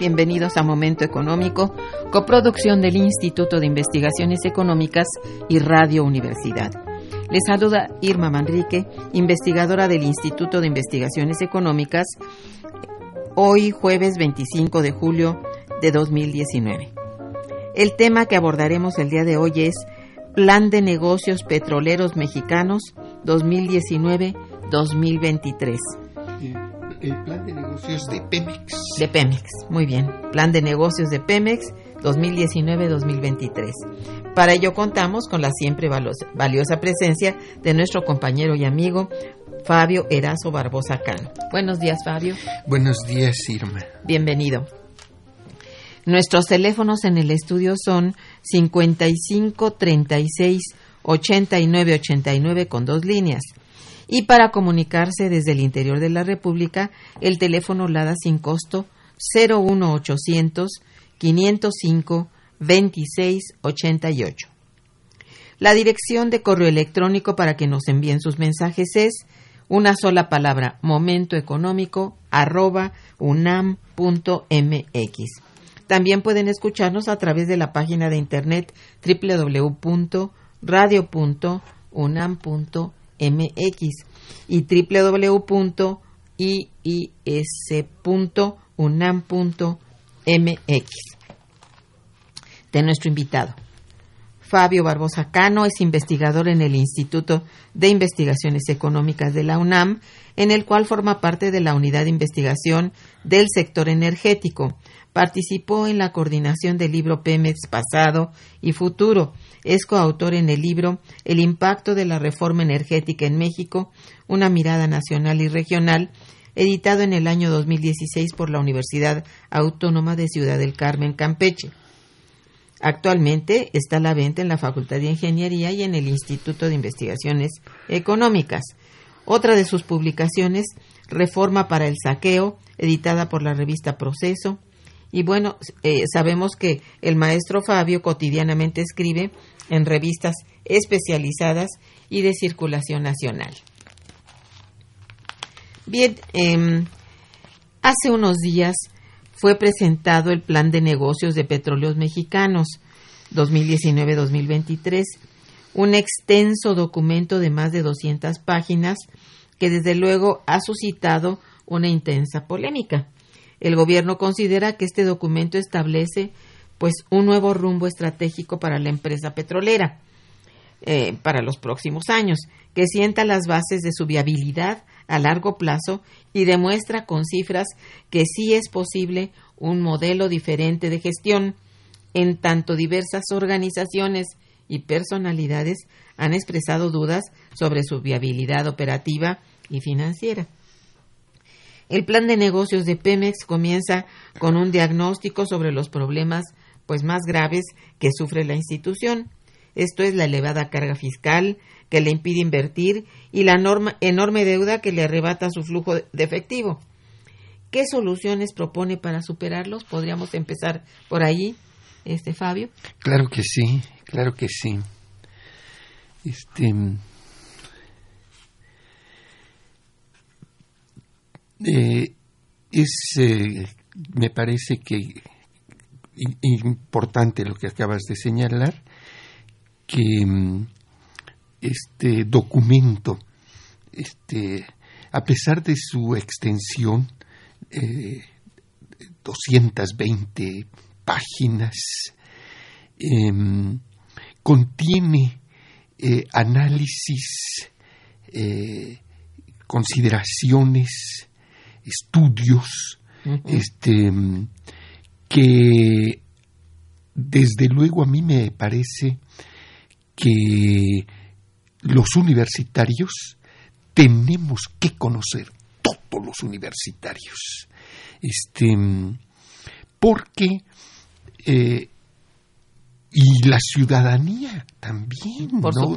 Bienvenidos a Momento Económico, coproducción del Instituto de Investigaciones Económicas y Radio Universidad. Les saluda Irma Manrique, investigadora del Instituto de Investigaciones Económicas, hoy jueves 25 de julio de 2019. El tema que abordaremos el día de hoy es Plan de Negocios Petroleros Mexicanos 2019-2023 el plan de negocios de Pemex. De Pemex, muy bien. Plan de negocios de Pemex 2019-2023. Para ello contamos con la siempre valiosa presencia de nuestro compañero y amigo Fabio Erazo Barbosa Cano. Buenos días, Fabio. Buenos días, Irma. Bienvenido. Nuestros teléfonos en el estudio son 55 36 89 89 con dos líneas y para comunicarse desde el interior de la República, el teléfono LADA sin costo 01800 505 2688. La dirección de correo electrónico para que nos envíen sus mensajes es una sola palabra momentoeconómico arroba unam.mx. También pueden escucharnos a través de la página de internet www.radio.unam.mx MX y www.iis.unam.mx de nuestro invitado. Fabio Barbosa Cano es investigador en el Instituto de Investigaciones Económicas de la UNAM, en el cual forma parte de la unidad de investigación del sector energético. Participó en la coordinación del libro Pemex Pasado y Futuro, es coautor en el libro El impacto de la reforma energética en México, una mirada nacional y regional, editado en el año 2016 por la Universidad Autónoma de Ciudad del Carmen, Campeche. Actualmente está a la venta en la Facultad de Ingeniería y en el Instituto de Investigaciones Económicas. Otra de sus publicaciones, Reforma para el Saqueo, editada por la revista Proceso, y bueno, eh, sabemos que el maestro Fabio cotidianamente escribe en revistas especializadas y de circulación nacional. Bien, em, hace unos días fue presentado el Plan de Negocios de Petróleos Mexicanos 2019-2023, un extenso documento de más de 200 páginas que desde luego ha suscitado una intensa polémica. El gobierno considera que este documento establece pues un nuevo rumbo estratégico para la empresa petrolera eh, para los próximos años, que sienta las bases de su viabilidad a largo plazo y demuestra con cifras que sí es posible un modelo diferente de gestión, en tanto diversas organizaciones y personalidades han expresado dudas sobre su viabilidad operativa y financiera. El plan de negocios de Pemex comienza con un diagnóstico sobre los problemas pues más graves que sufre la institución. Esto es la elevada carga fiscal que le impide invertir y la enorme deuda que le arrebata su flujo de efectivo. ¿Qué soluciones propone para superarlos? Podríamos empezar por ahí, este Fabio. Claro que sí, claro que sí. Este eh, es eh, me parece que importante lo que acabas de señalar que mm, este documento este a pesar de su extensión eh, 220 páginas em, contiene eh, análisis eh, consideraciones estudios este, que desde luego a mí me parece que los universitarios tenemos que conocer todos los universitarios. Este porque eh, y la ciudadanía también. Por ¿no?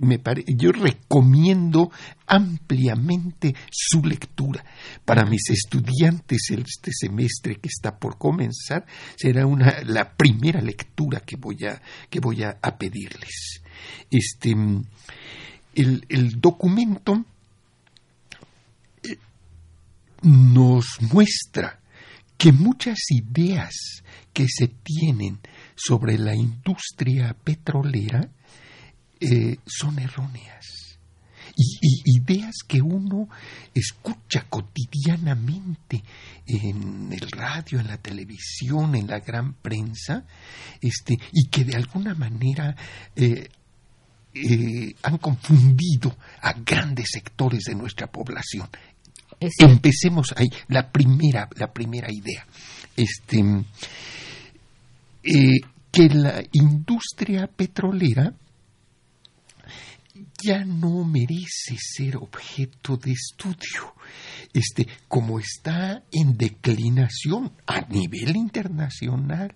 me yo recomiendo ampliamente su lectura. Para mis estudiantes este semestre que está por comenzar será una, la primera lectura que voy a, que voy a, pedirles. Este, el, el documento eh, nos muestra que muchas ideas que se tienen sobre la industria petrolera eh, son erróneas. Y, ideas que uno escucha cotidianamente en el radio, en la televisión, en la gran prensa, este, y que de alguna manera eh, eh, han confundido a grandes sectores de nuestra población. Empecemos ahí, la primera, la primera idea. Este, eh, que la industria petrolera ya no merece ser objeto de estudio. Este, como está en declinación a nivel internacional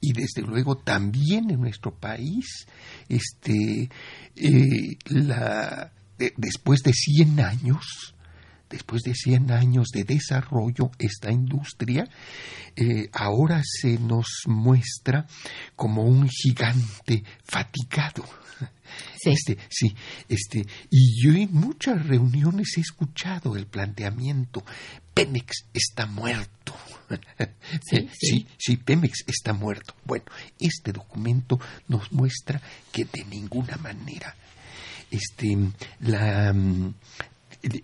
y desde luego también en nuestro país, este, eh, la, después de 100 años, después de 100 años de desarrollo, esta industria eh, ahora se nos muestra como un gigante fatigado. Sí. Este, sí, este, y yo en muchas reuniones he escuchado el planteamiento, Pemex está muerto. Sí, sí, sí, Pemex está muerto. Bueno, este documento nos muestra que de ninguna manera este, la,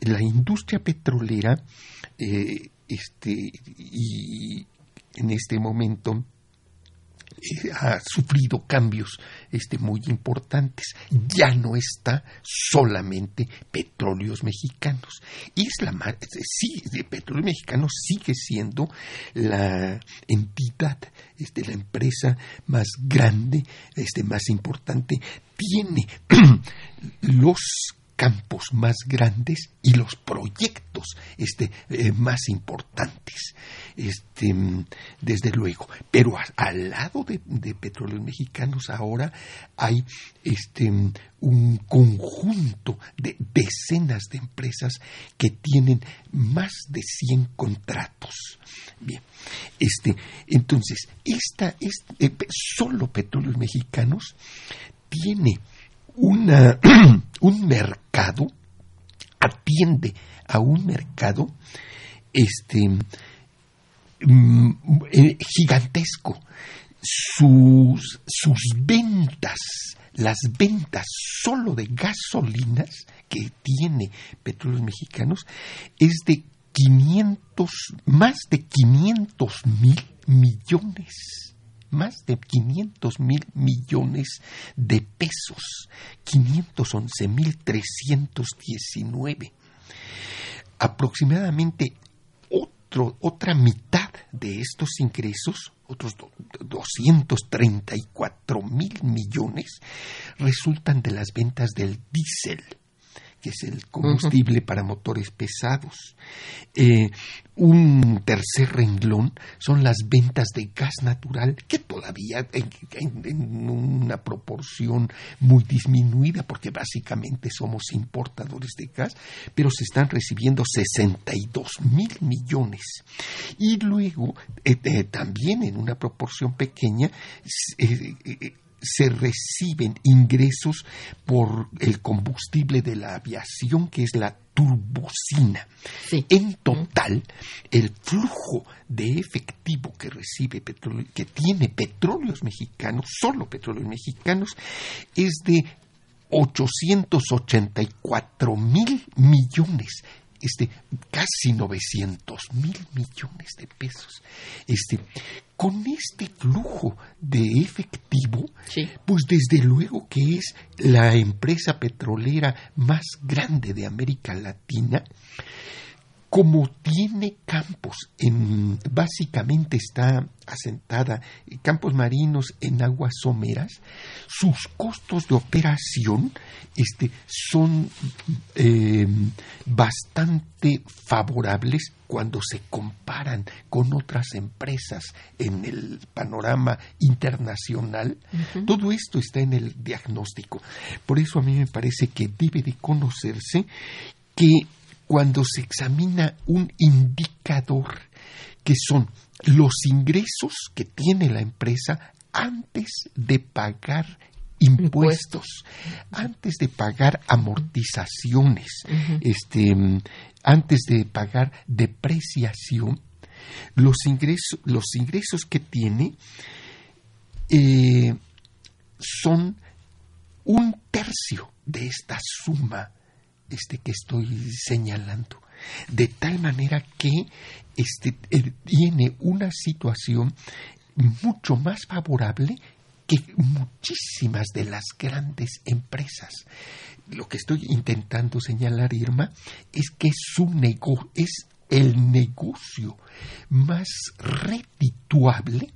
la industria petrolera eh, este, en este momento eh, ha sufrido cambios este, muy importantes. Ya no está solamente petróleos mexicanos. Es la sí, de petróleos mexicanos sigue siendo la entidad, este, la empresa más grande, este, más importante. Tiene los campos más grandes y los proyectos este, eh, más importantes, este, desde luego. Pero al lado de, petróleos mexicanos ahora hay este, un conjunto de decenas de empresas que tienen más de 100 contratos. Bien, este, entonces, esta, es eh, solo petróleos mexicanos tiene un mercado, atiende a un mercado este, mm, eh, gigantesco. Sus, sus ventas, las ventas solo de gasolinas que tiene Petróleos Mexicanos es de 500, más de 500 mil millones más de 500 mil millones de pesos, 511 mil 319. Aproximadamente otro, otra mitad de estos ingresos, otros 234 mil millones, resultan de las ventas del diésel que es el combustible para motores pesados. Eh, un tercer renglón son las ventas de gas natural, que todavía en, una proporción muy disminuida, porque básicamente somos importadores de gas, pero se están recibiendo 62 mil millones. Y luego, eh, eh, también en una proporción pequeña, se reciben ingresos por el combustible de la aviación, que es la turbocina. En total, el flujo de efectivo que recibe petróleo, que tiene petróleos mexicanos, solo petróleos mexicanos, es de 884 mil millones este, casi 900 mil millones de pesos. Este, con este flujo de efectivo, pues desde luego que es la empresa petrolera más grande de América Latina, como tiene campos, en, básicamente está asentada, campos marinos en aguas someras, sus costos de operación este, son eh, bastante favorables cuando se comparan con otras empresas en el panorama internacional. Todo esto está en el diagnóstico. Por eso a mí me parece que debe de conocerse que cuando se examina un indicador que son los ingresos que tiene la empresa antes de pagar impuestos, antes de pagar amortizaciones, este, antes de pagar depreciación, los ingresos, los ingresos que tiene eh, son un tercio de esta suma este que estoy señalando. De tal manera que este, eh, tiene una situación mucho más favorable que muchísimas de las grandes empresas. Lo que estoy intentando señalar, Irma, es que su negocio es el negocio más redituable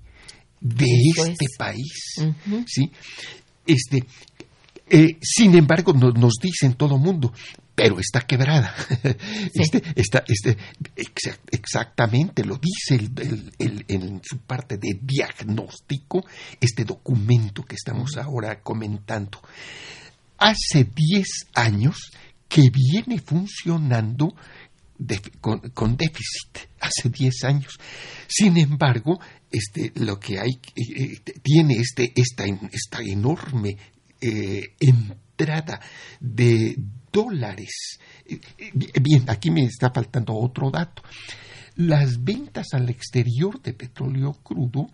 de este país. ¿sí? Este, eh, sin embargo, nos dicen todo mundo, pero está quebrada. Este, está, este, exactamente lo dice en su parte de diagnóstico este documento que estamos ahora comentando. Hace 10 años que viene funcionando con, déficit, hace 10 años. Sin embargo, este, lo que hay, eh, eh, tiene este, esta, esta enorme eh, entrada de dólares. Bien, aquí me está faltando otro dato. Las ventas al exterior de petróleo crudo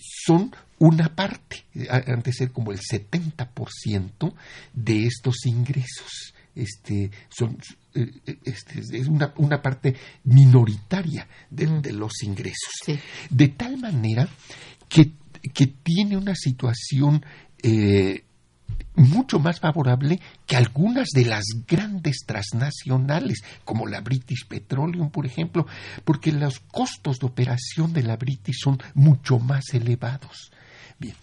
son una parte, han de ser como el 70% de estos ingresos. Este, son, eh, este, es una, una, parte minoritaria de, mm. los ingresos. De tal manera que, que, tiene una situación eh, mucho más favorable que algunas de las grandes transnacionales, como la British Petroleum, por ejemplo, porque los costos de operación de la British son mucho más elevados. Bien.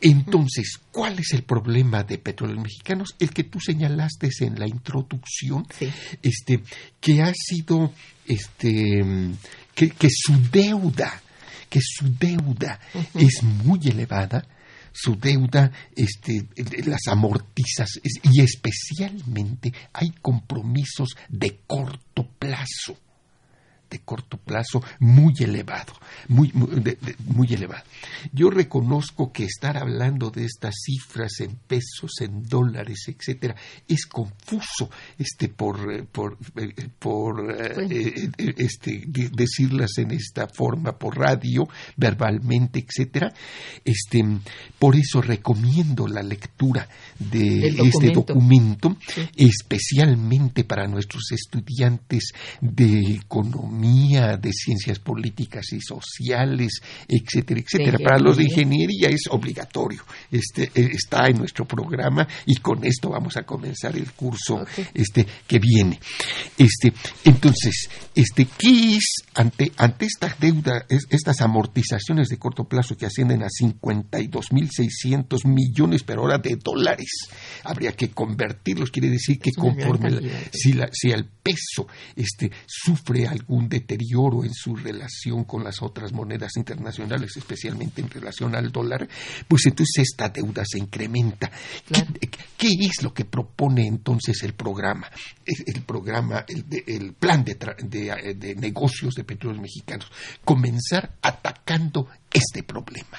Entonces, ¿cuál es el problema de petróleos mexicanos? El que tú señalaste en la introducción, este, que ha sido, este, que, su deuda, que su deuda es muy elevada, su deuda, este, las amortizas. Y especialmente hay compromisos de corto plazo de corto plazo muy elevado, muy, muy, elevado. Yo reconozco que estar hablando de estas cifras en pesos, en dólares, etcétera, es confuso este por, por, por eh, eh, este, decirlas en esta forma por radio, verbalmente, etcétera. Este, por eso recomiendo la lectura de este documento, especialmente para nuestros estudiantes de economía economía, de ciencias políticas y sociales, etcétera, etcétera. Para los de ingeniería. es obligatorio. Este eh, está en nuestro programa y con esto vamos a comenzar el curso este que viene. Este, entonces, este, ¿qué es ante ante esta deuda, es- estas amortizaciones de corto plazo que ascienden a 52.600 millones por hora de dólares? Habría que convertirlos, quiere decir que conforme la- si, la- si el peso este, sufre algún deterioro en su relación con las otras monedas internacionales, especialmente en relación al dólar, pues entonces esta deuda se incrementa. ¿Qué, Claro. qué es lo que propone entonces el programa? El programa, el, plan de, eh, de negocios de petróleos mexicanos. Comenzar atacando este problema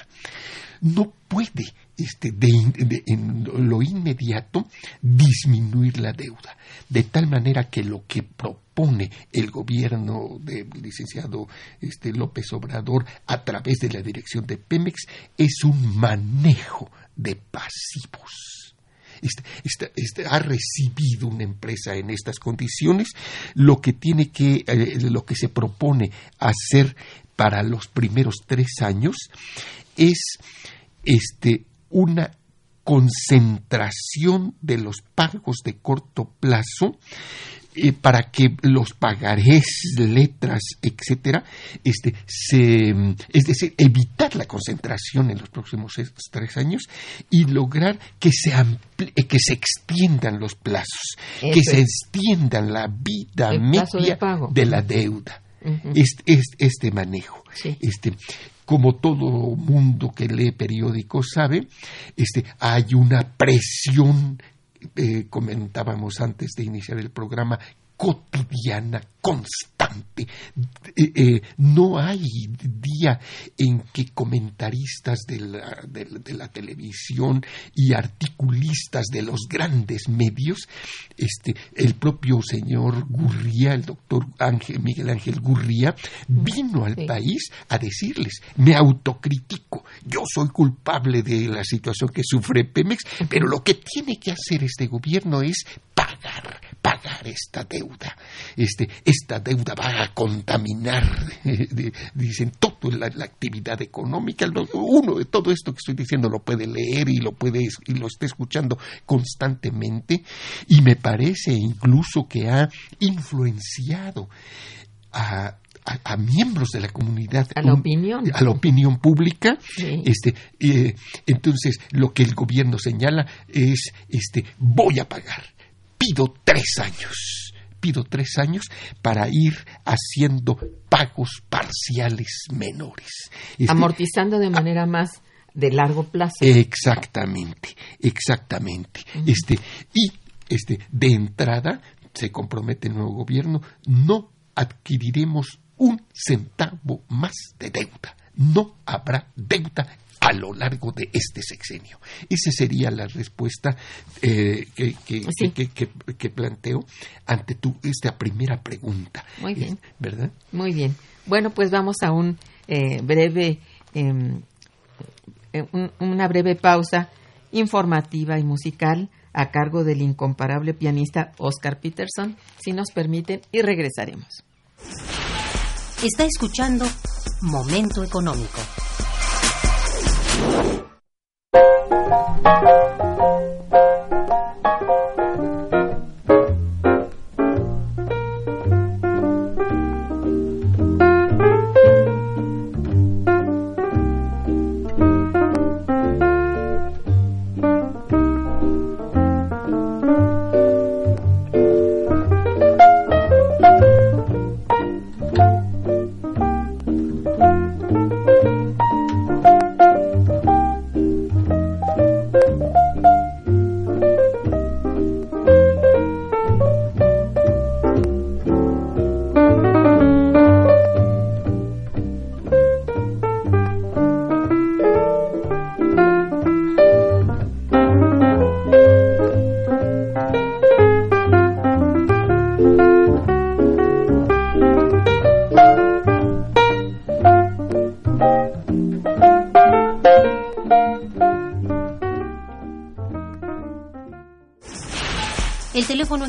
no puede este, de en lo inmediato disminuir la deuda, de tal manera que lo que propone el gobierno del licenciado este, López Obrador a través de la dirección de Pemex es un manejo de pasivos. Este- esta- este- ha recibido una empresa en estas condiciones lo que tiene que eh, lo que se propone hacer para los primeros tres años es este una concentración de los pagos de corto plazo eh, para que los pagarés, letras, etcétera, este, se, es decir, evitar la concentración en los próximos es- tres años y lograr que se ampli- eh, que se extiendan los plazos, Eso que se extiendan la vida de media de la deuda. Este, este, este manejo. Sí. Este, como todo mundo que lee periódicos sabe, este, hay una presión, eh, comentábamos antes de iniciar el programa, cotidiana, constante. Eh, eh, no hay día en que comentaristas de la, de la- de la televisión y articulistas de los grandes medios, este, el propio señor Gurría, el doctor Ángel, Miguel Ángel Gurría, vino al Sí. país a decirles, me autocritico, yo soy culpable de la situación que sufre Pemex, pero lo que tiene que hacer este gobierno es pagar, pagar esta deuda. Este, esta deuda va a contaminar, dicen, toda la, la actividad económica. Uno de todo esto que estoy diciendo lo puede leer y lo puede y lo está escuchando constantemente y me parece incluso que ha influenciado a, a- a miembros de la comunidad A la opinión. a la opinión pública Sí. este eh, entonces lo que el gobierno señala es este voy a pagar pido tres años pido tres años para ir haciendo pagos parciales menores Este, Amortizando de manera más de largo plazo. Exactamente, exactamente. Este, y este, de entrada se compromete el nuevo gobierno, no adquiriremos un centavo más de deuda. No habrá deuda a lo largo de este sexenio. Esa sería la respuesta eh, que, que- Sí. que- que- que planteo ante tu, esta primera pregunta. Muy bien. Es- ¿Verdad? Muy bien. Bueno, pues vamos a un eh, breve, em, eh, un- una breve pausa informativa y musical a cargo del incomparable pianista Oscar Peterson, si nos permiten, y regresaremos. Está escuchando Momento Económico. Thank you.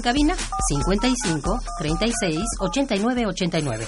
Cabina 55 36 89 89.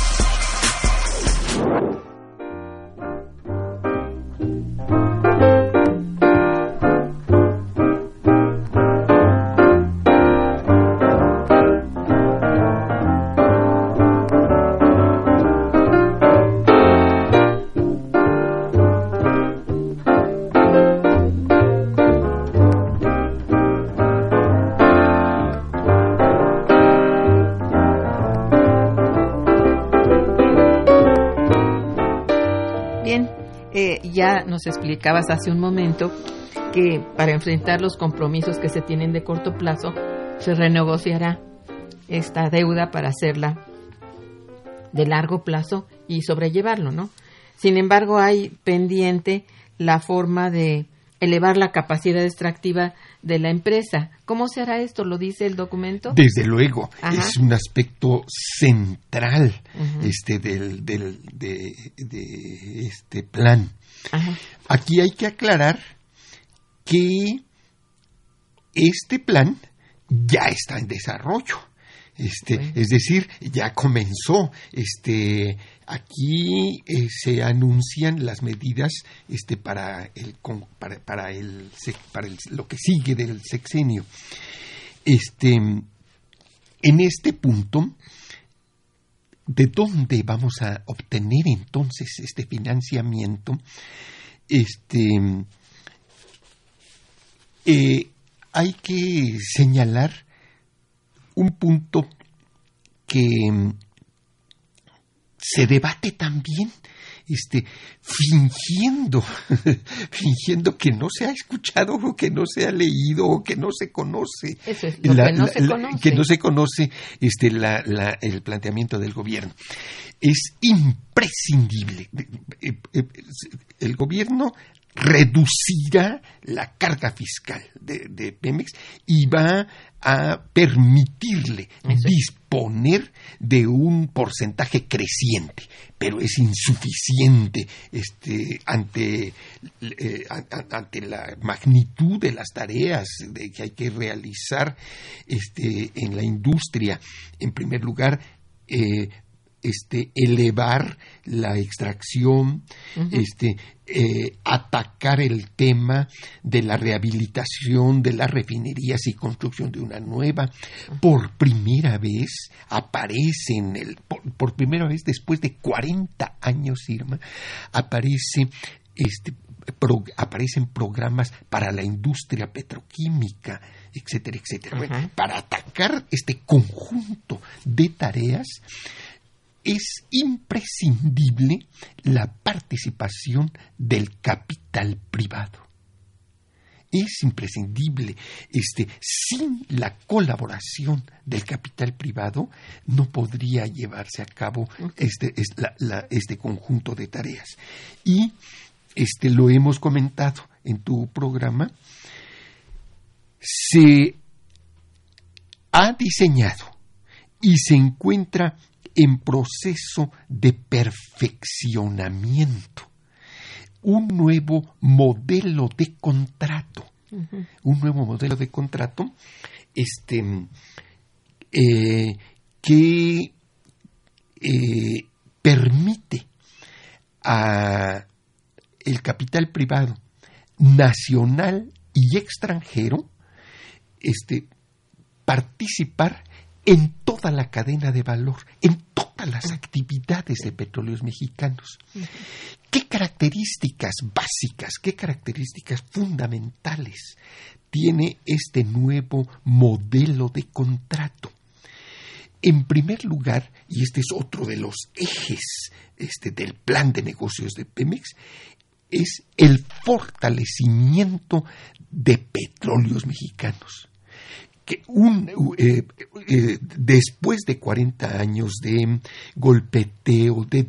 Explicabas hace un momento que para enfrentar los compromisos que se tienen de corto plazo, se renegociará esta deuda para hacerla de largo plazo y sobrellevarlo, ¿no? Sin embargo, hay pendiente la forma de elevar la capacidad extractiva de la empresa. ¿Cómo se hará esto? ¿Lo dice el documento? Desde luego, Ajá. es un aspecto central este del, del- de, de este plan. Ajá. Aquí hay que aclarar que este plan ya está en desarrollo. Este. Es decir, ya comenzó. Este, aquí eh, se anuncian las medidas este, para, el, para, para, el, para el- lo que sigue del sexenio. Este, en este punto, ¿de dónde vamos a obtener entonces este financiamiento? Este, eh, hay que señalar un punto que mm, se debate también, este, fingiendo, fingiendo que no se ha escuchado o que no se ha leído o que no se conoce. Eso es lo La- que no la- se la- conoce. que no se conoce este, el planteamiento del gobierno. Es imprescindible. Eh, eh, El gobierno reducirá la carga fiscal de, de Pemex y va a permitirle Eso. Disponer de un porcentaje creciente, pero es insuficiente este, ante, eh, ante la magnitud de las tareas que hay que realizar este, en la industria. En primer lugar, eh, este, elevar la extracción, este, eh, atacar el tema de la rehabilitación de las refinerías y construcción de una nueva. Por primera vez aparece en el, por, por primera vez después de 40 años, Irma, aparece este, pro- aparecen programas para la industria petroquímica, etcétera, etcétera. Bueno, para atacar este conjunto de tareas, es imprescindible la participación del capital privado. Es imprescindible. Este, sin la colaboración del capital privado no podría llevarse a cabo este, es- la- la- este conjunto de tareas. Y este, lo hemos comentado en tu programa, se ha diseñado y se encuentra en proceso de perfeccionamiento. Un nuevo modelo de contrato. Un nuevo modelo de contrato este eh, que eh, permite a el capital privado nacional y extranjero este participar en toda la cadena de valor, en todas las actividades de petróleos mexicanos. ¿Qué características básicas, qué características fundamentales tiene este nuevo modelo de contrato? En primer lugar, y este es otro de los ejes este, del plan de negocios de Pemex, es el fortalecimiento de petróleos mexicanos. Eh, eh, después de 40 años de golpeteo, de,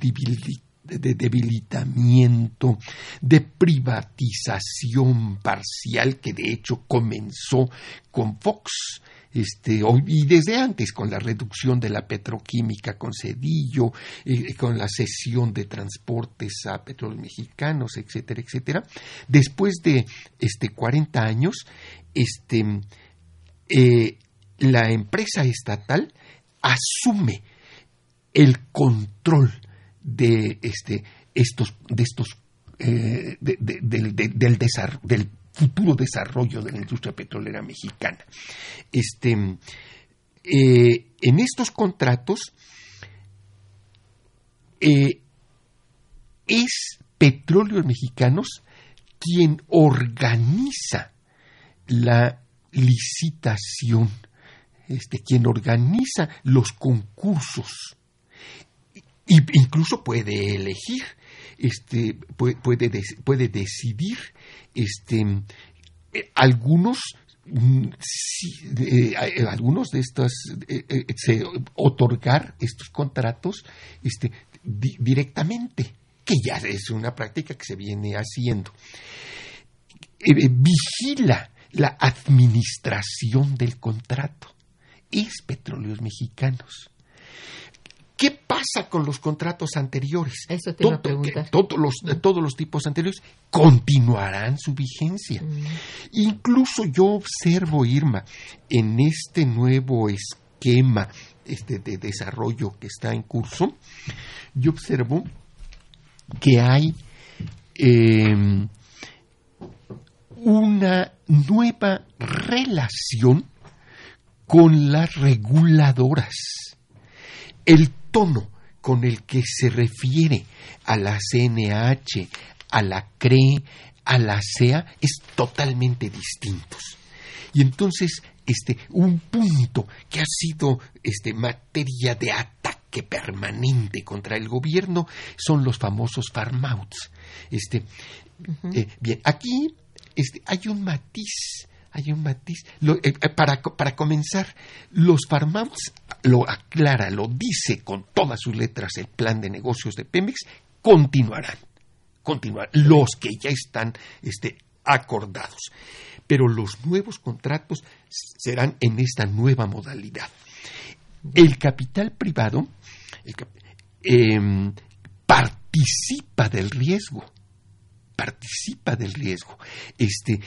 de debilitamiento, de privatización parcial, que de hecho comenzó con Fox, este, y desde antes con la reducción de la petroquímica con Cedillo, eh, con la cesión de transportes a petróleos mexicanos, etcétera, etcétera. Después de este, 40 años, este, eh, la empresa estatal asume el control de este, estos, de estos eh, del, del, futuro desarrollo de la industria petrolera mexicana. Este, eh, en estos contratos es Petróleos Mexicanos quien organiza la licitación, este, quien organiza los concursos, e incluso puede elegir, este, puede, puede decidir este, eh, algunos mm, eh, algunos de estos eh, otorgar estos contratos este, directamente que ya es una práctica que se viene haciendo. Vigila la administración del contrato es petróleos mexicanos ¿Qué pasa con los contratos anteriores? Eso te todos, los, todos los tipos anteriores continuarán su vigencia. Mm. Incluso yo observo, Irma, en este nuevo esquema este, de desarrollo que está en curso, yo observo que hay em, una nueva relación con las reguladoras. El tono con el que se refiere a la CNH, a la CRE, a la CEA, es totalmente distinto. Y entonces, este, un punto que ha sido este, materia de ataque permanente contra el gobierno son los famosos farmouts. Este, eh, bien, aquí este, hay un matiz hay un matiz. Eh, eh, para, para, comenzar, los farmouts lo aclara, lo dice con todas sus letras el plan de negocios de Pemex, continuarán, continuarán, los que ya están este, acordados. Pero los nuevos contratos serán en esta nueva modalidad. El capital privado em, participa del riesgo participa del riesgo. Este,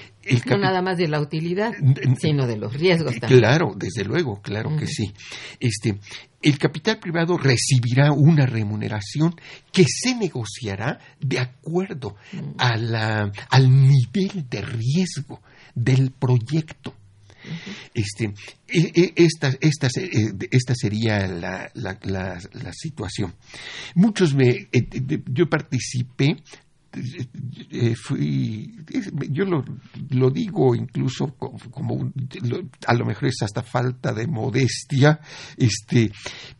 no nada más de la utilidad, sino de los riesgos también. Claro, desde luego, claro que sí. Este, el capital privado recibirá una remuneración que se negociará de acuerdo a la, al nivel de riesgo del proyecto. Este, e, e, esta, esta, eh, esta sería la, la, la, situación. Muchos me, eh, yo participé eh, fui, yo lo, digo incluso como, a lo mejor es hasta falta de modestia, este,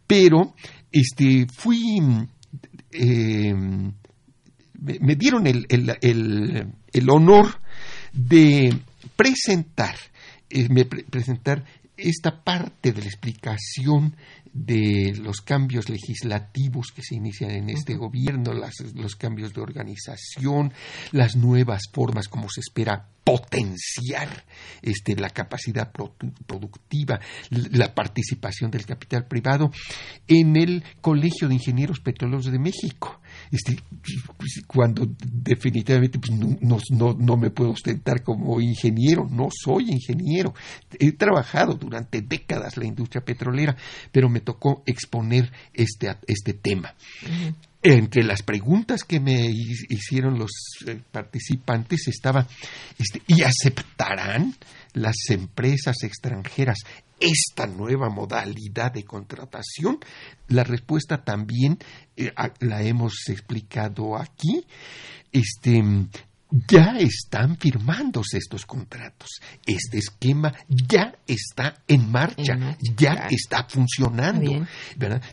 pero este, fui, em, me, dieron el, el, el, honor de presentar, eh, presentar esta parte de la explicación de los cambios legislativos que se inician en este gobierno, los cambios de organización, las nuevas formas como se espera potenciar este, la capacidad productiva, la participación del capital privado en el Colegio de Ingenieros Petroleros de México. Este, pues, cuando definitivamente pues, no, no, no, me puedo ostentar como ingeniero, no soy ingeniero. He trabajado durante décadas la industria petrolera, pero me tocó exponer este, este tema. Entre las preguntas que me hicieron los eh, participantes estaba, este, ¿y aceptarán las empresas extranjeras esta nueva modalidad de contratación? La respuesta también eh, la hemos explicado aquí. Este, ya están firmándose estos contratos. Este esquema ya está en marcha, En marcha, ya claro. está funcionando.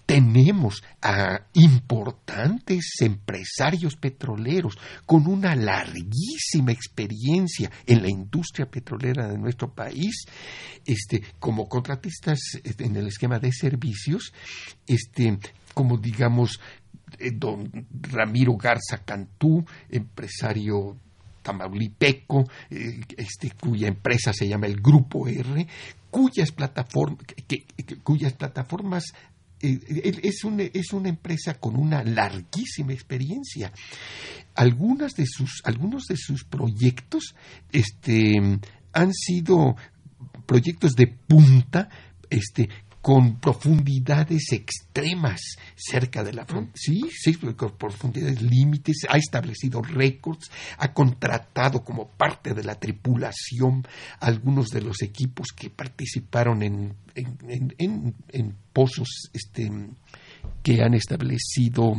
Tenemos a importantes empresarios petroleros con una larguísima experiencia en la industria petrolera de nuestro país, este, como contratistas este, en el esquema de servicios, este, como digamos eh, don Ramiro Garza Cantú, empresario tamaulipeco, eh, este, cuya empresa se llama el Grupo R, cuyas, plataform- que- que- cuyas plataformas eh, él es, una, es una empresa con una larguísima experiencia. Algunas de sus, algunos de sus proyectos este, han sido proyectos de punta este, con profundidades extremas cerca de la frontera. Sí, sí, con profundidades límites, ha establecido récords, ha contratado como parte de la tripulación algunos de los equipos que participaron en, en, en- en- pozos este, que han establecido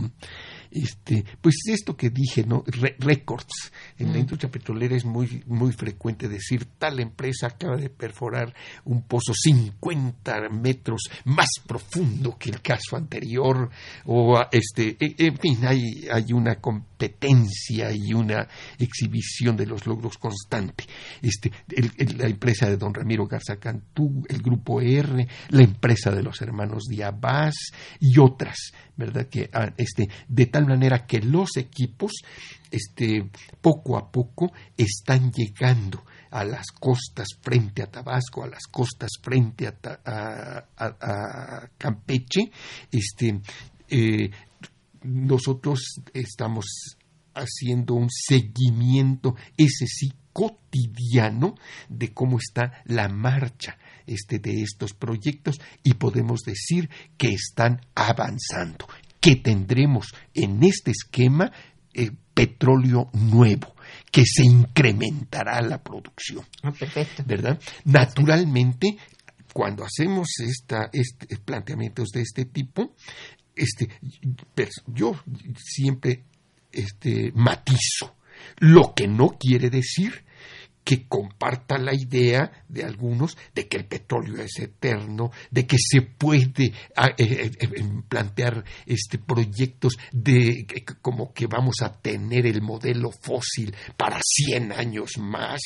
este, pues esto que dije, ¿no? Re- récords. En la industria petrolera es muy, muy frecuente decir tal empresa acaba de perforar un pozo 50 metros más profundo que el caso anterior, o este, e- en fin, hay, hay una competencia y una exhibición de los logros constante. Este, la empresa de don Ramiro Garza Cantú, el grupo R, la empresa de los hermanos Diabás y otras, ¿verdad? Que ah, este, de tal manera que los equipos, este, poco a poco están llegando a las costas frente a Tabasco, a las costas frente a, a- a- a Campeche, este, eh, nosotros estamos haciendo un seguimiento, ese sí, cotidiano de cómo está la marcha este, de estos proyectos y podemos decir que están avanzando, que tendremos en este esquema eh, petróleo nuevo, que se incrementará la producción. Ah, perfecto. ¿verdad? Naturalmente, cuando hacemos esta, este, planteamientos de este tipo, este, yo siempre este, matizo, lo que no quiere decir que comparta la idea de algunos de que el petróleo es eterno, de que se puede ah, eh, eh, eh, plantear este proyectos de como que vamos a tener el modelo fósil para 100 años más,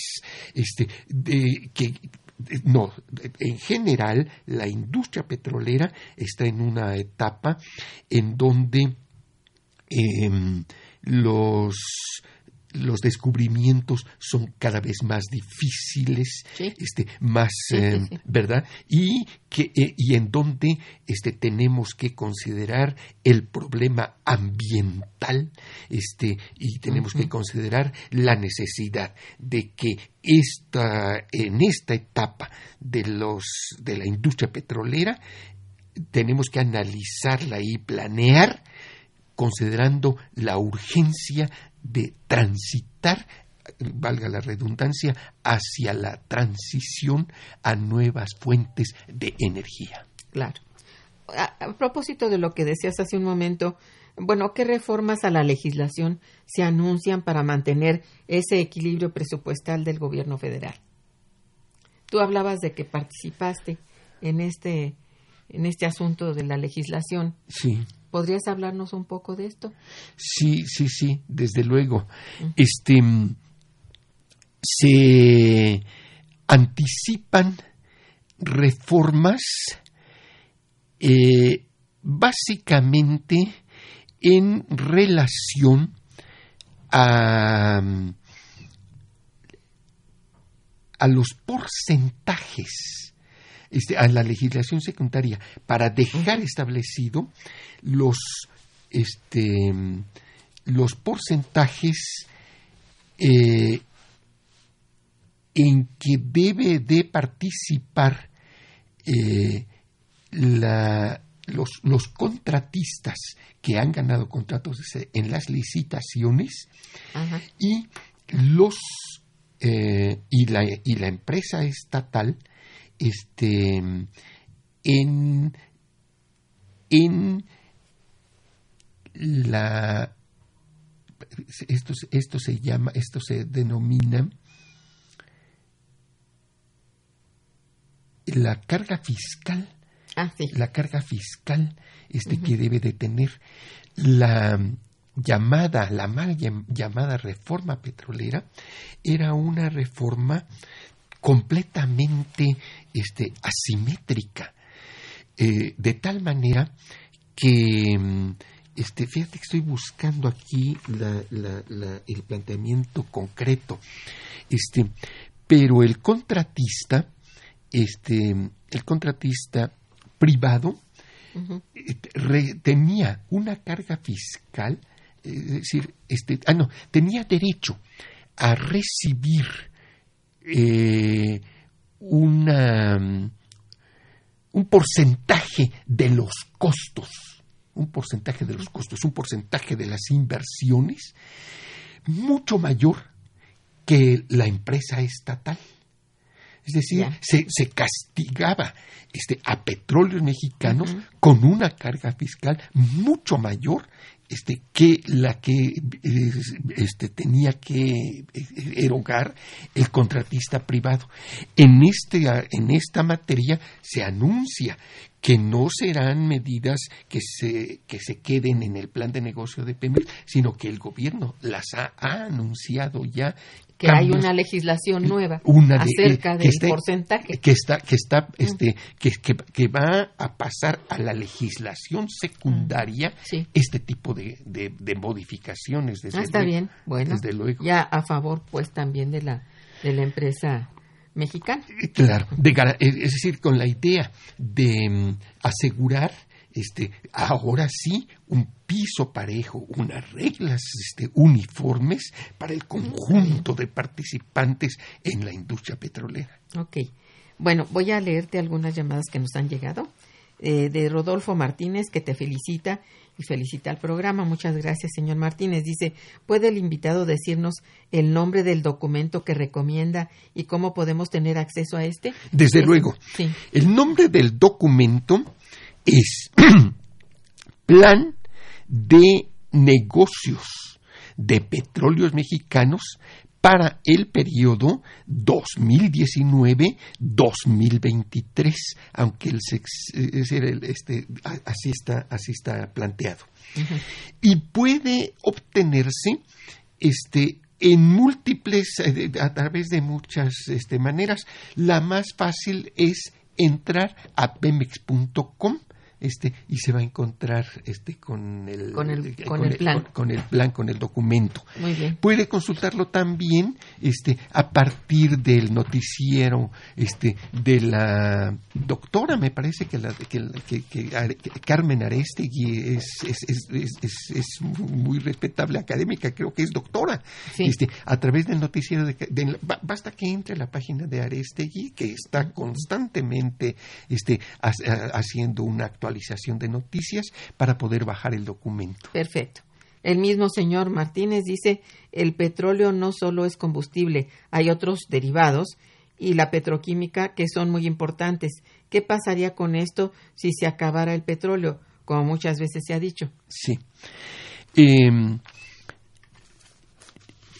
este de que no, en general la industria petrolera está en una etapa en donde em, los los descubrimientos son cada vez más difíciles, Sí. este, más, Sí, eh, sí. ¿verdad? Y, que, eh, y en donde este, tenemos que considerar el problema ambiental este, y tenemos que considerar la necesidad de que esta, en esta etapa de, los, de la industria petrolera tenemos que analizarla y planear considerando la urgencia de transitar, valga la redundancia, hacia la transición a nuevas fuentes de energía. Claro. A, a propósito de lo que decías hace un momento, bueno, ¿qué reformas a la legislación se anuncian para mantener ese equilibrio presupuestal del gobierno federal? Tú hablabas de que participaste en este en este asunto de la legislación. Sí. ¿Podrías hablarnos un poco de esto? Sí, sí, sí, desde luego. Este mm, se anticipan reformas eh, básicamente en relación a, mm, a los porcentajes este, a la legislación secundaria para dejar establecido los este los porcentajes eh, en que debe de participar eh, la- los, los contratistas que han ganado contratos en las licitaciones Ajá. y los eh, y, la, y la empresa estatal este, en, en la esto, esto se llama, esto se denomina la carga fiscal, Ah, sí. la carga fiscal este que debe de tener la llamada, la mal llam- llamada reforma petrolera, era una reforma completamente este, asimétrica, eh, de tal manera que, mm, este, fíjate que estoy buscando aquí la- la- la- el planteamiento concreto, este, pero el contratista, este, el contratista privado eh, re- tenía una carga fiscal, eh, es decir, este, ah, no, tenía derecho a recibir eh, una, mm, un porcentaje de los costos, un porcentaje de los costos, un porcentaje de las inversiones mucho mayor que la empresa estatal. Es decir, se, se castigaba este, a petróleos mexicanos con una carga fiscal mucho mayor este, que la que este, tenía que eh, erogar el contratista privado. En, este, en esta materia se anuncia que no serán medidas que se, que se queden en el plan de negocio de Pemex, sino que el gobierno las ha anunciado ya. Que hay una legislación nueva una de- acerca eh, del esté- porcentaje. que está que está este que, que, que va a pasar a la legislación secundaria Sí. este tipo de, de, de modificaciones desde Ah, está luego. bien. Bueno, desde luego ya a favor, pues, también de la, de la empresa mexicana. Eh, Claro, de eh, es decir, con la idea de mm, asegurar este, ahora sí un piso parejo, unas reglas este, uniformes para el conjunto de participantes en la industria petrolera. Ok. Bueno, voy a leerte algunas llamadas que nos han llegado. Eh, de Rodolfo Martínez, que te felicita y felicita al programa. Muchas gracias, señor Martínez. Dice, ¿puede el invitado decirnos el nombre del documento que recomienda y cómo podemos tener acceso a este? Desde Es- luego. Sí. El nombre del documento es Plan de Negocios de Petróleos Mexicanos para el periodo 2019-2023, aunque el sex- el- este, así, está, así está planteado. Y puede obtenerse este, en múltiples, eh, a través de muchas este, maneras. La más fácil es entrar a pemex.com este, y se va a encontrar este, con, el, Con el- eh, con el plan. Con, con el plan, con el documento. Muy bien. Puede consultarlo también este, a partir del noticiero este, de la doctora, me parece que, la, que, que- que Are- que Carmen Arestegui es, es, es, es- es- muy respetable académica, creo que es doctora. Sí. Este, a través del noticiero, de, de- ba- basta que entre a la página de Arestegui, que está constantemente este, ha- ha- haciendo una actualización de noticias para poder bajar el documento. Perfecto. El mismo señor Martínez dice, el petróleo no solo es combustible, hay otros derivados y la petroquímica que son muy importantes. ¿Qué pasaría con esto si se acabara el petróleo? Como muchas veces se ha dicho. Sí. Eh,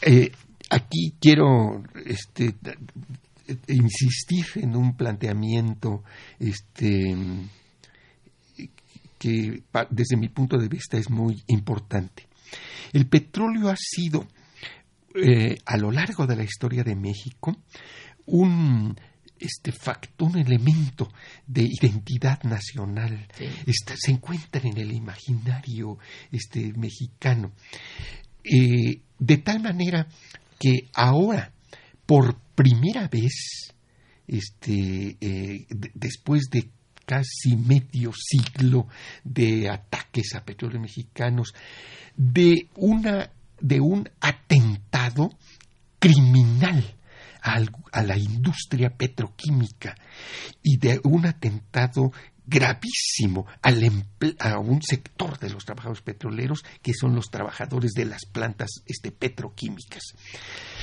eh, aquí quiero este, insistir en un planteamiento este, que desde mi punto de vista es muy importante. El petróleo ha sido eh, a lo largo de la historia de México un este factor, un elemento de identidad nacional. Sí. Está- se encuentra en el imaginario este, mexicano. Eh, de tal manera que ahora, por primera vez, este, eh, de- después de casi medio siglo de ataques a petróleos mexicanos, de una de un atentado criminal al- a la industria petroquímica y de un atentado gravísimo al a un sector de los trabajadores petroleros que son los trabajadores de las plantas este, petroquímicas.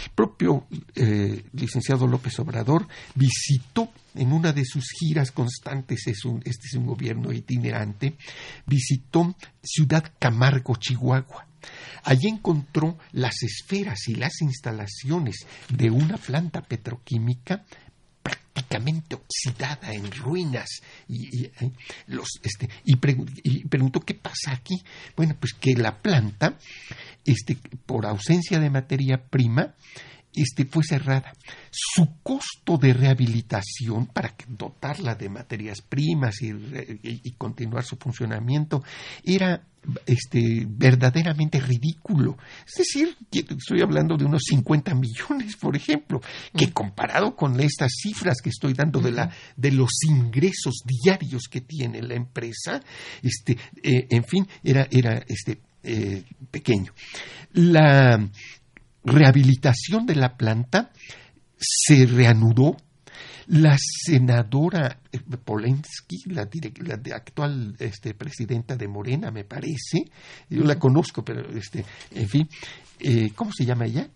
El propio eh, licenciado López Obrador visitó en una de sus giras constantes, es un, este es un gobierno itinerante, visitó Ciudad Camargo, Chihuahua. Allí encontró las esferas y las instalaciones de una planta petroquímica prácticamente oxidada, en ruinas, y, eh, los, este, y, preguntó qué pasa aquí. Bueno, pues que la planta, este, por ausencia de materia prima, este, fue cerrada. Su costo de rehabilitación para dotarla de materias primas y, continuar su funcionamiento era este, verdaderamente ridículo. Es decir, estoy hablando de unos 50 millones, por ejemplo, que comparado con estas cifras que estoy dando de, la, de los ingresos diarios que tiene la empresa, este, eh, en fin, era, era este, eh, pequeño. La, rehabilitación de la planta se reanudó. La senadora eh, Polensky, la, actual este, presidenta de Morena, me parece, yo la conozco, pero este, en fin, eh, ¿cómo se llama ella?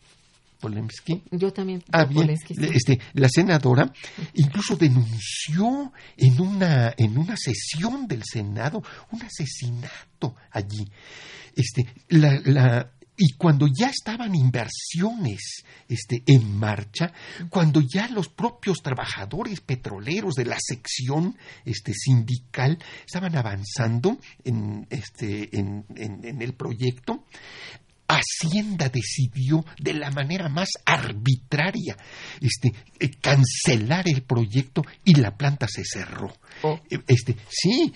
Polensky. Yo también. Ah, bien. Este, la senadora incluso denunció en una, en una sesión del Senado un asesinato allí. Este, la, la, y cuando ya estaban inversiones este, en marcha, cuando ya los propios trabajadores petroleros de la sección este, sindical estaban avanzando en, este, en, en el proyecto, Hacienda decidió de la manera más arbitraria este, eh, cancelar el proyecto y la planta se cerró. Oh. Eh, este, sí,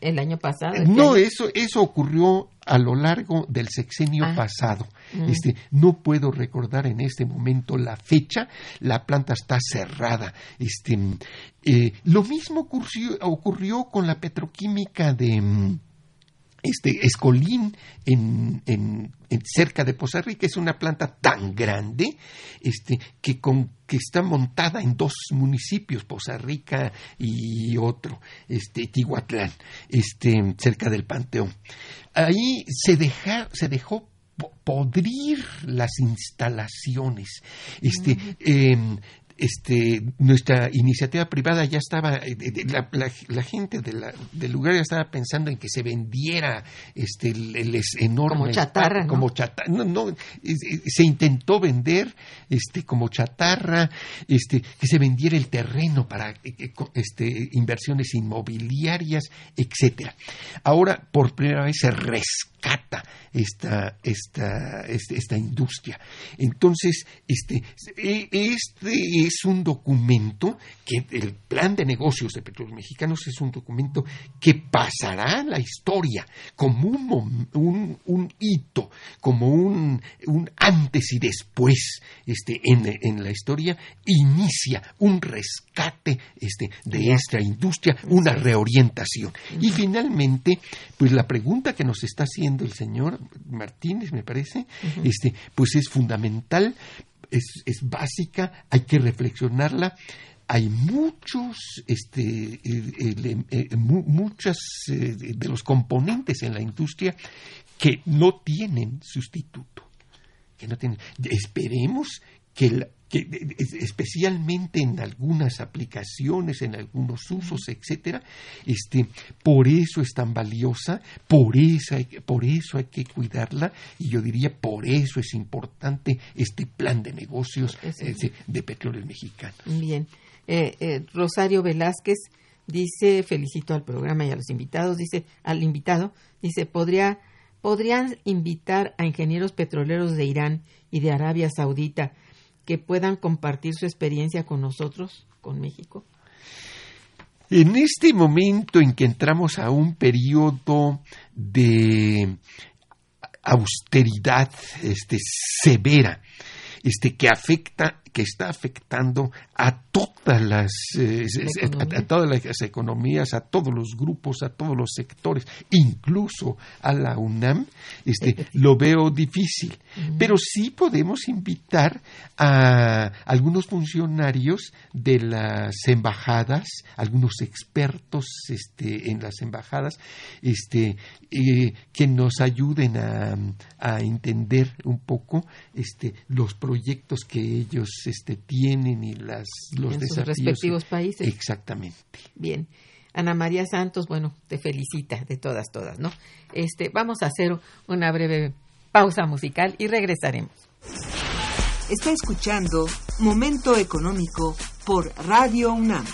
el, año, pasado. No, eso, eso ocurrió a lo largo del sexenio ah. pasado. Mm. Este, no puedo recordar en este momento la fecha, la planta está cerrada. Este, eh, lo mismo ocurrió, ocurrió con la petroquímica de mm, este Escolín en, en, cerca de Poza Rica es una planta tan grande este, que, con, que está montada en dos municipios, Poza Rica y otro, este, Tihuatlán, este, cerca del Panteón. Ahí se, deja, se dejó podrir las instalaciones. Este, este, nuestra iniciativa privada ya estaba, eh, la, gente del lugar ya estaba pensando en que se vendiera este, el, enorme. Como chatarra. Como chatarra. No, se intentó vender este, como chatarra, este, que se vendiera el terreno para eh, eh, este, inversiones inmobiliarias, etcétera. Ahora, por primera vez, se rescata esta, esta, este, esta industria. Entonces, este, e, este es un documento que el plan de negocios de petróleos mexicanos es un documento que pasará a la historia como un, un, un hito, como un, un, antes y después este, en, en, la historia, inicia un rescate este, de esta industria, una reorientación. Y finalmente, pues la pregunta que nos está haciendo el señor Martínez, me parece, este, pues es fundamental es, es básica, hay que reflexionarla hay muchos, este, eh, eh, muchas eh, de los componentes en la industria que no tienen sustituto. Que no tienen. Esperemos que, especialmente en algunas aplicaciones, en algunos usos, etcétera, este, por eso es tan valiosa, por eso, hay, por eso hay que cuidarla y yo diría por eso es importante este plan de negocios de petróleo mexicano. Bien, eh, eh, Rosario Velázquez dice felicito al programa y a los invitados, dice al invitado, dice podría podrían invitar a ingenieros petroleros de Irán y de Arabia Saudita que puedan compartir su experiencia con nosotros, con México? En este momento en que entramos a un periodo de austeridad este, severa, este, que afecta que está afectando a todas las, eh, a, a todas las economías, a todos los grupos, a todos los sectores, incluso a la UNAM, este, lo veo difícil. Pero sí podemos invitar a algunos funcionarios de las embajadas, algunos expertos este, en las embajadas, este, eh, que nos ayuden a, a entender un poco este, los proyectos que ellos este, tienen y las, los En sus respectivos países. Exactamente. Bien. Ana María Santos, bueno, te felicita de todas, todas, ¿no? Este, vamos a hacer una breve pausa musical y regresaremos. Está escuchando Momento Económico por Radio UNAM.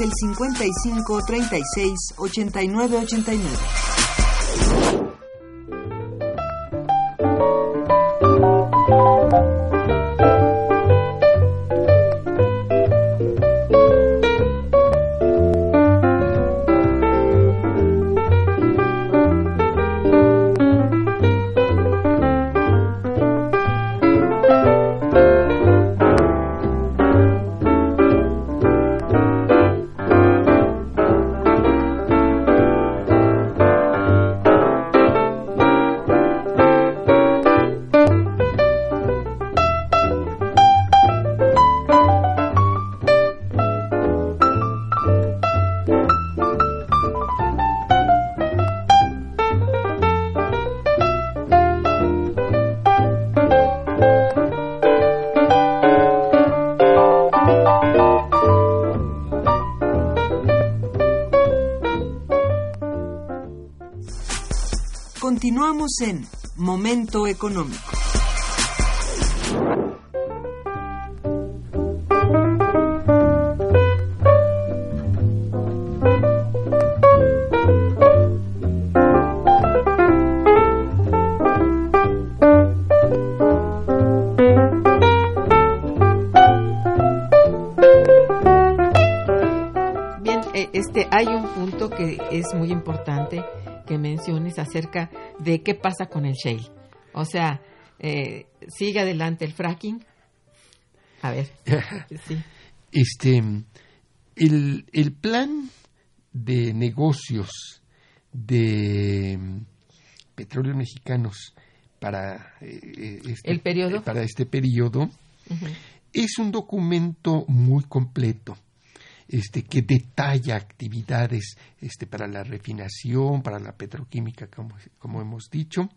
Es el 55 36 89 89. En Momento Económico. Bien, eh, este, hay un punto que es muy importante acerca de qué pasa con el shale. O sea, eh, sigue adelante el fracking. A ver, sí. Este, el, el plan de negocios de mm, petróleos mexicanos para eh, este, ¿El periodo? para este periodo es un documento muy completo este que detalla actividades este para la refinación para la petroquímica como, como hemos dicho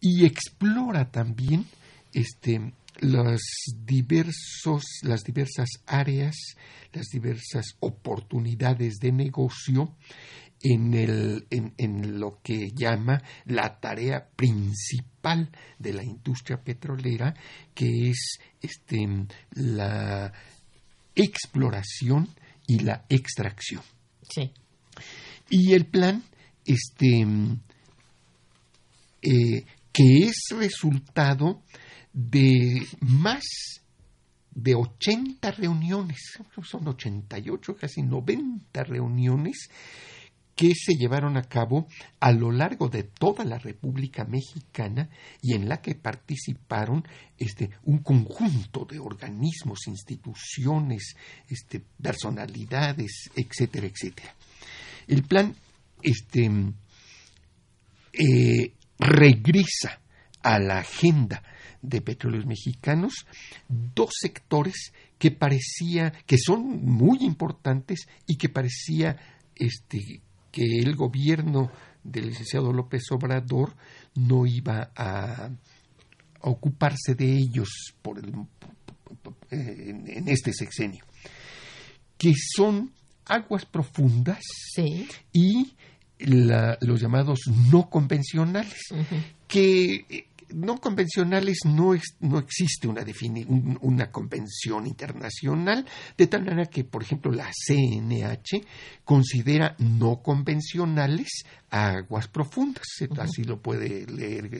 y explora también este los diversos las diversas áreas las diversas oportunidades de negocio en, el, en, lo que llama la tarea principal de la industria petrolera, que es este, la exploración y la extracción. Sí. Y el plan, este, eh, que es resultado de más de 80 reuniones, son 88, casi 90 reuniones que se llevaron a cabo a lo largo de toda la República Mexicana y en la que participaron este, un conjunto de organismos, instituciones, este, personalidades, etcétera, etcétera. El plan este, eh, regresa a la agenda de petróleos mexicanos dos sectores que parecía que son muy importantes y que parecía este que el gobierno del licenciado López Obrador no iba a, ocuparse de ellos por el, en, este sexenio, que son aguas profundas y los llamados no convencionales, que no convencionales no, no existe una, una convención internacional, de tal manera que, por ejemplo, la CNH considera no convencionales aguas profundas. Así lo puede leer,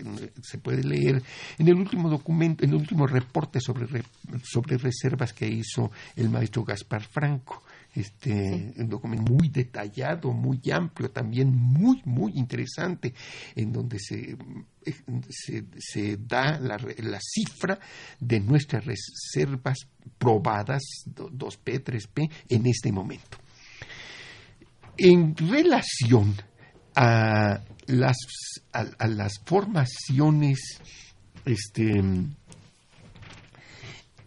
se puede leer en el último documento, en el último reporte sobre, sobre reservas que hizo el maestro Gaspar Franco este, un documento muy detallado, muy amplio, también muy, muy interesante, en donde se, se, da la, la, cifra de nuestras reservas probadas 2P, 3P en este momento. En relación a las, a las formaciones este,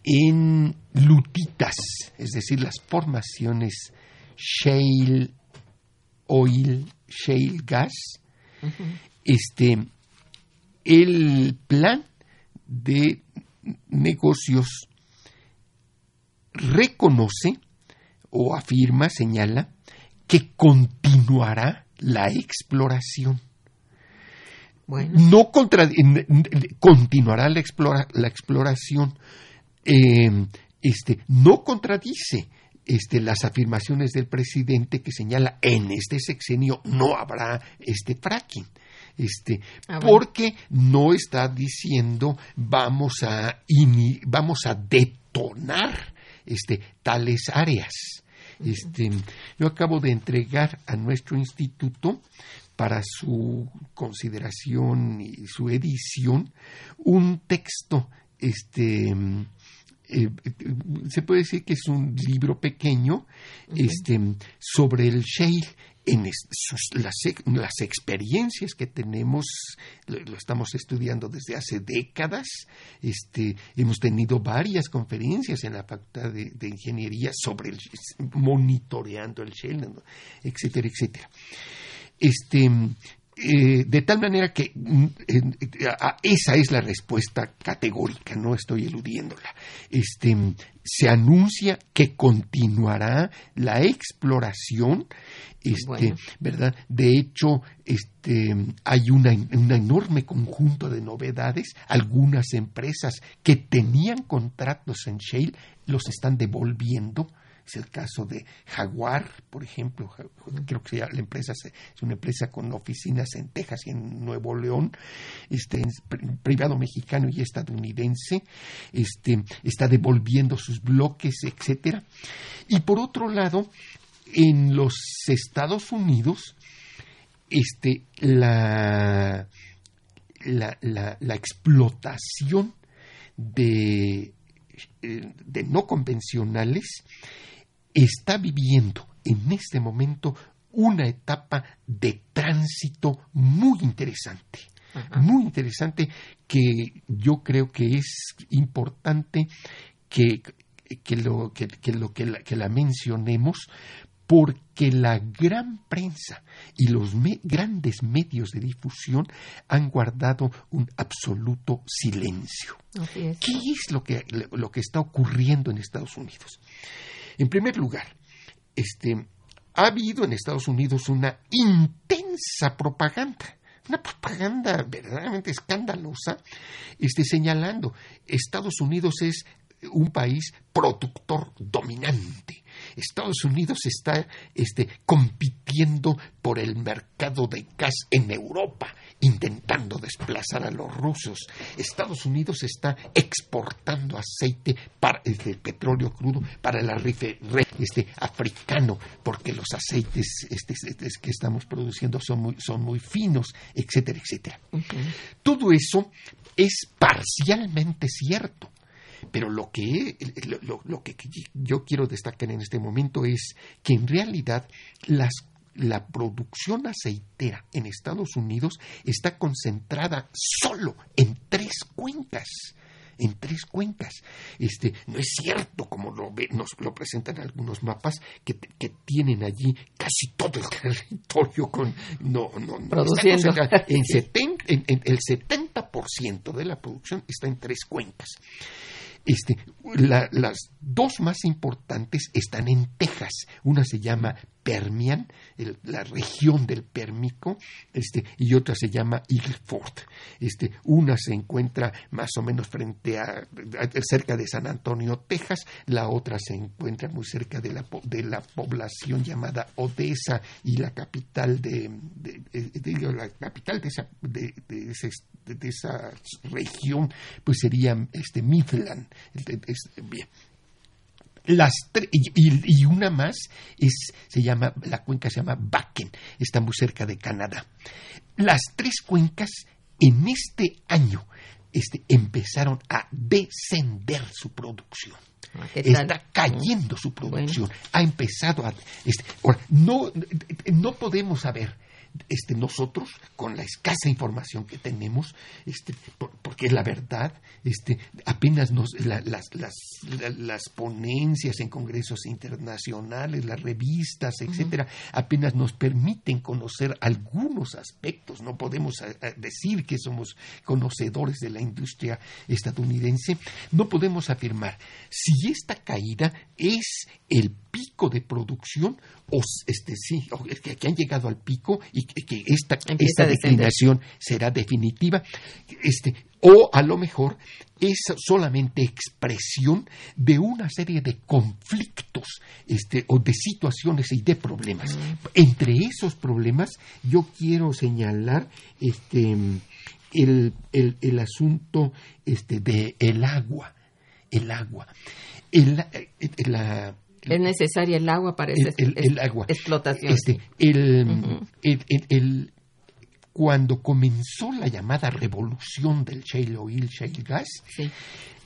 en lutitas, es decir, las formaciones shale oil, shale gas, este, el plan de negocios reconoce o afirma, señala, que continuará la exploración. No continuará la, la exploración, Em, este, no contradice este, las afirmaciones del presidente que señala en este sexenio no habrá este fracking. Este, ah, porque no está diciendo vamos a, vamos a detonar este, tales áreas. Este, yo acabo de entregar a nuestro instituto para su consideración y su edición un texto este, eh, se puede decir que es un libro pequeño este, sobre el shale en las, experiencias que tenemos, lo, estamos estudiando desde hace décadas, este, hemos tenido varias conferencias en la Facultad de, Ingeniería sobre el monitoreando el shale, etcétera, etcétera. Este, eh, de tal manera que mm, esa es la respuesta categórica, no estoy eludiéndola. Este, se anuncia que continuará la exploración, este, ¿verdad? De hecho, este, hay una, un enorme conjunto de novedades. Algunas empresas que tenían contratos en Shale los están devolviendo es el caso de Jaguar, por ejemplo. Creo que la empresa es una empresa con oficinas en Texas y en Nuevo León, este, privado mexicano y estadounidense. Este, está devolviendo sus bloques, etcétera. Y por otro lado, en los Estados Unidos, este, la, la, la explotación de, de no convencionales está viviendo en este momento una etapa de tránsito muy interesante, muy interesante que yo creo que es importante que, lo, que, lo, que, la, que la mencionemos porque la gran prensa y los grandes medios de difusión han guardado un absoluto silencio. ¿Qué es lo que, lo que está ocurriendo en Estados Unidos? En primer lugar, este, ha habido en Estados Unidos una intensa propaganda, una propaganda verdaderamente escandalosa, este, señalando Estados Unidos es un país productor dominante Estados Unidos está este, compitiendo por el mercado de gas en Europa, intentando desplazar a los rusos. Estados Unidos está exportando aceite para este, petróleo crudo para el arrife este, africano, porque los aceites este, este, que estamos produciendo son muy, son muy finos, etcétera, etcétera. Todo eso es parcialmente cierto. Pero lo que, lo, lo que yo quiero destacar en este momento es que en realidad las la producción aceitera en Estados Unidos está concentrada solo en tres cuencas en tres cuencas. Este, no es cierto, como lo nos lo presentan algunos mapas, que, tienen allí casi todo el territorio con... No, no, no Produciendo. En, en, el 70% de la producción está en tres cuencas. Este, las dos más importantes están en Texas. Una se llama Permian, la región del Pérmico, este, y otra se llama Eagle Ford. Este, una se encuentra más o menos frente a, cerca de San Antonio, Texas, la otra se encuentra muy cerca de la, de la población llamada Odessa y la capital de, la capital de esa, de, esa región, pues sería este Midland. bien las y, una más es, se llama, la cuenca se llama Bakken, está muy cerca de Canadá. Las tres cuencas en este año este, empezaron a descender su producción. Ah, está cayendo su producción. Ha empezado a. Este, no, no podemos saber este, nosotros, con la escasa información que tenemos, este, porque es la verdad, este, apenas nos, las, las, las, ponencias en congresos internacionales, las revistas, etcétera, apenas nos permiten conocer algunos aspectos. No podemos eh, eh, decir que somos conocedores de la industria estadounidense. No podemos afirmar si esta caída es el pico de producción o este sí que, que han llegado al pico y que, esta, esta declinación será definitiva este o a lo mejor es solamente expresión de una serie de conflictos este, o de situaciones y de problemas. Entre esos problemas yo quiero señalar este, el, el, el asunto este, de el agua. El agua. El, eh, la, es necesaria el agua para esa el, agua. explotación. Este, el, cuando comenzó la llamada revolución del shale oil, shale gas,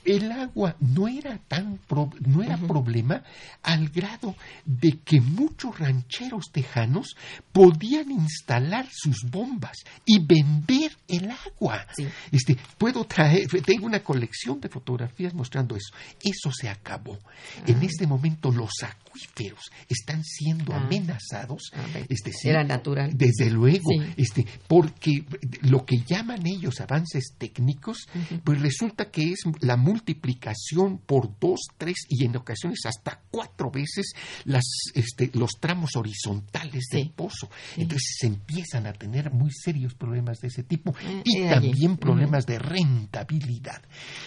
el agua no era tan no era problema al grado de que muchos rancheros tejanos podían instalar sus bombas y vender el agua. Este, puedo traer, tengo una colección de fotografías mostrando eso. Eso se acabó. En ah. este momento los acuíferos están siendo ah. amenazados. este, era natural. Desde luego, este, porque lo que llaman ellos avances técnicos, pues resulta que es la multiplicación por dos, tres y en ocasiones hasta cuatro veces las, este, los tramos horizontales del pozo. Entonces se empiezan a tener muy serios problemas de ese tipo mm, y también problemas de rentabilidad.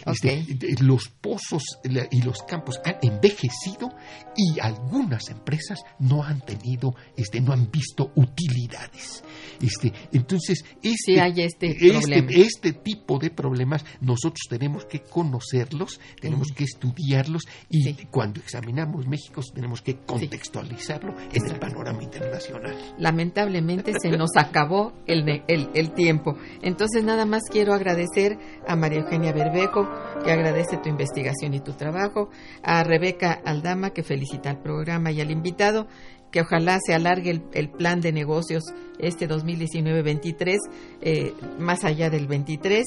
Este, los pozos y los campos han envejecido y algunas empresas no han tenido, este, no han visto utilidades. Este, entonces, este, este, este, este tipo de problemas nosotros tenemos que conocerlos, tenemos que estudiarlos y cuando examinamos México tenemos que contextualizarlo en el panorama internacional. Lamentablemente se nos acabó el, el, el, tiempo. Entonces nada más quiero agradecer a María Eugenia Berbeco, que agradece tu investigación y tu trabajo, a Rebeca Aldama, que felicita al programa y al invitado, que ojalá se alargue el, plan de negocios este 2019-23, eh, más allá del 23,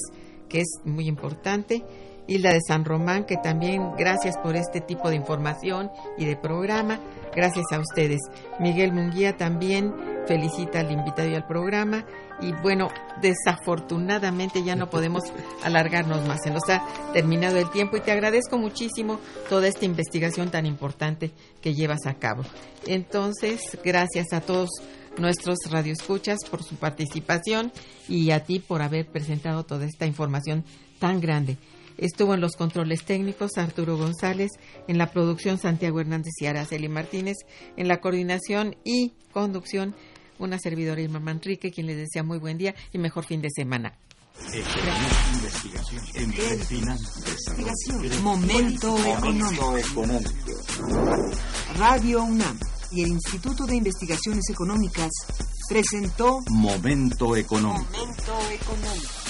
que es muy importante. Hilda de San Román, que también gracias por este tipo de información y de programa. Gracias a ustedes. Miguel Munguía también felicita al invitado y al programa. Y bueno, desafortunadamente ya no podemos alargarnos más. Se nos ha terminado el tiempo y te agradezco muchísimo toda esta investigación tan importante que llevas a cabo. Entonces, gracias a todos nuestros radioescuchas por su participación y a ti por haber presentado toda esta información tan grande. Estuvo en los controles técnicos Arturo González, en la producción Santiago Hernández y Araceli Martínez, en la coordinación y conducción una servidora Irma Manrique, quien les desea muy buen día y mejor fin de semana. Investigación. Investigación. Momento económico. Radio UNAM y el Instituto de Investigaciones Económicas presentó Momento económico. Momento económico.